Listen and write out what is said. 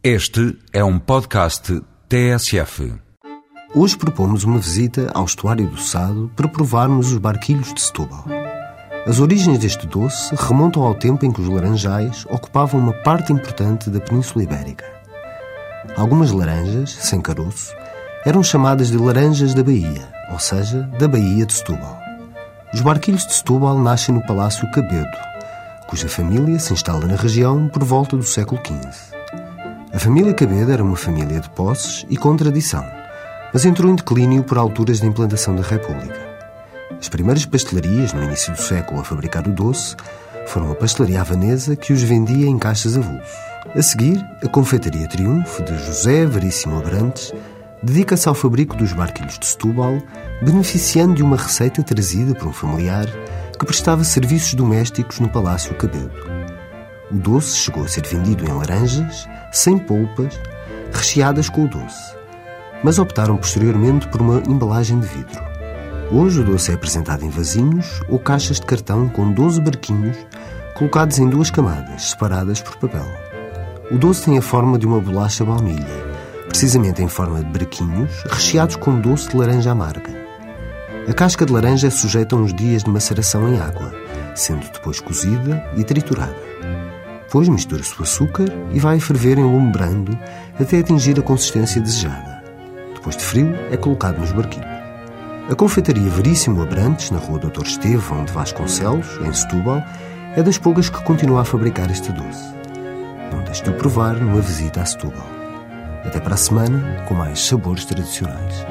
Este é um podcast TSF. Hoje propomos uma visita ao estuário do Sado para provarmos os barquilhos de Setúbal. As origens deste doce remontam ao tempo em que os laranjais ocupavam uma parte importante da Península Ibérica. Algumas laranjas, sem caroço, eram chamadas de laranjas da Bahia, ou seja, da Baía de Setúbal. Os barquilhos de Setúbal nascem no Palácio Cabedo, cuja família se instala na região por volta do século XV. A família Cabedo era uma família de posses e com tradição, mas entrou em declínio por alturas da implantação da República. As primeiras pastelarias, no início do século, a fabricar o doce, foram a pastelaria havanesa que os vendia em caixas avulso. A seguir, a confeitaria Triunfo, de José Veríssimo Abrantes, dedica-se ao fabrico dos barquilhos de Setúbal, beneficiando de uma receita trazida por um familiar que prestava serviços domésticos no Palácio Cabedo. O doce chegou a ser vendido em laranjas, sem polpas, recheadas com o doce, mas optaram posteriormente por uma embalagem de vidro. Hoje o doce é apresentado em vasinhos ou caixas de cartão com 12 barquinhos colocados em duas camadas, separadas por papel. O doce tem a forma de uma bolacha baunilha, precisamente em forma de barquinhos recheados com doce de laranja amarga. A casca de laranja é sujeita a uns dias de maceração em água, sendo depois cozida e triturada. Depois mistura-se o açúcar e vai ferver enlumbrando até atingir a consistência desejada. Depois de frio, é colocado nos barquinhos. A confeitaria Veríssimo Abrantes, na rua Doutor Estevão de Vasconcelos, em Setúbal, é das poucas que continua a fabricar este doce. Não deixe de o provar numa visita a Setúbal. Até para a semana, com mais sabores tradicionais.